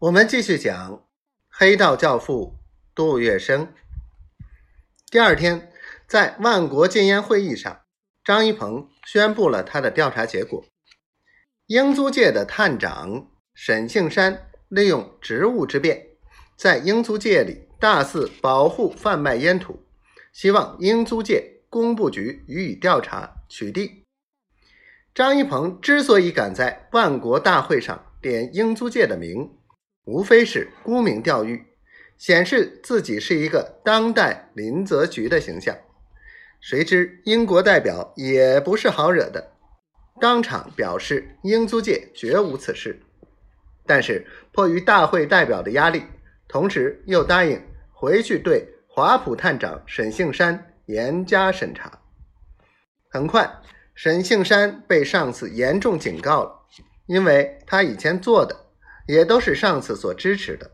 我们继续讲黑道教父杜月笙。第二天，在万国禁烟会议上，张一鹏宣布了他的调查结果：英租界的探长沈庆山利用职务之便，在英租界里大肆保护贩卖烟土，希望英租界工部局予以调查取缔。张一鹏之所以敢在万国大会上点英租界的名，无非是沽名钓誉，显示自己是一个当代林则徐的形象。谁知英国代表也不是好惹的，当场表示英租界绝无此事。但是迫于大会代表的压力，同时又答应回去对华普探长沈杏山严加审查。很快，沈杏山被上司严重警告了，因为他以前做的。也都是上司所支持的，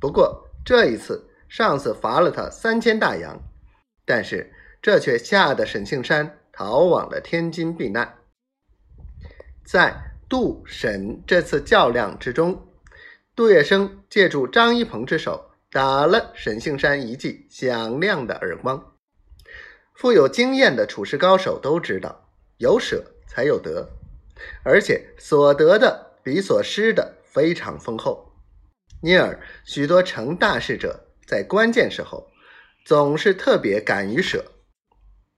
不过这一次上司罚了他三千大洋，但是这却吓得沈庆山逃往了天津避难。在杜沈这次较量之中，杜月笙借助张一鹏之手打了沈庆山一记响亮的耳光。富有经验的处事高手都知道，有舍才有得，而且所得的比所失的。非常丰厚，因而许多成大事者在关键时候总是特别敢于舍。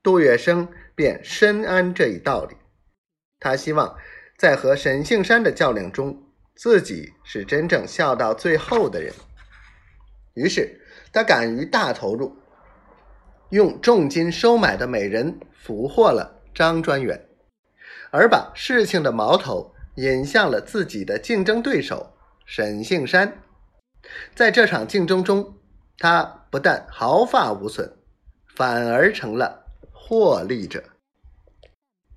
杜月笙便深谙这一道理，他希望在和沈庆山的较量中，自己是真正笑到最后的人。于是他敢于大投入，用重金收买的美人俘获了张专员，而把事情的矛头。引向了自己的竞争对手沈杏山，在这场竞争中，他不但毫发无损，反而成了获利者。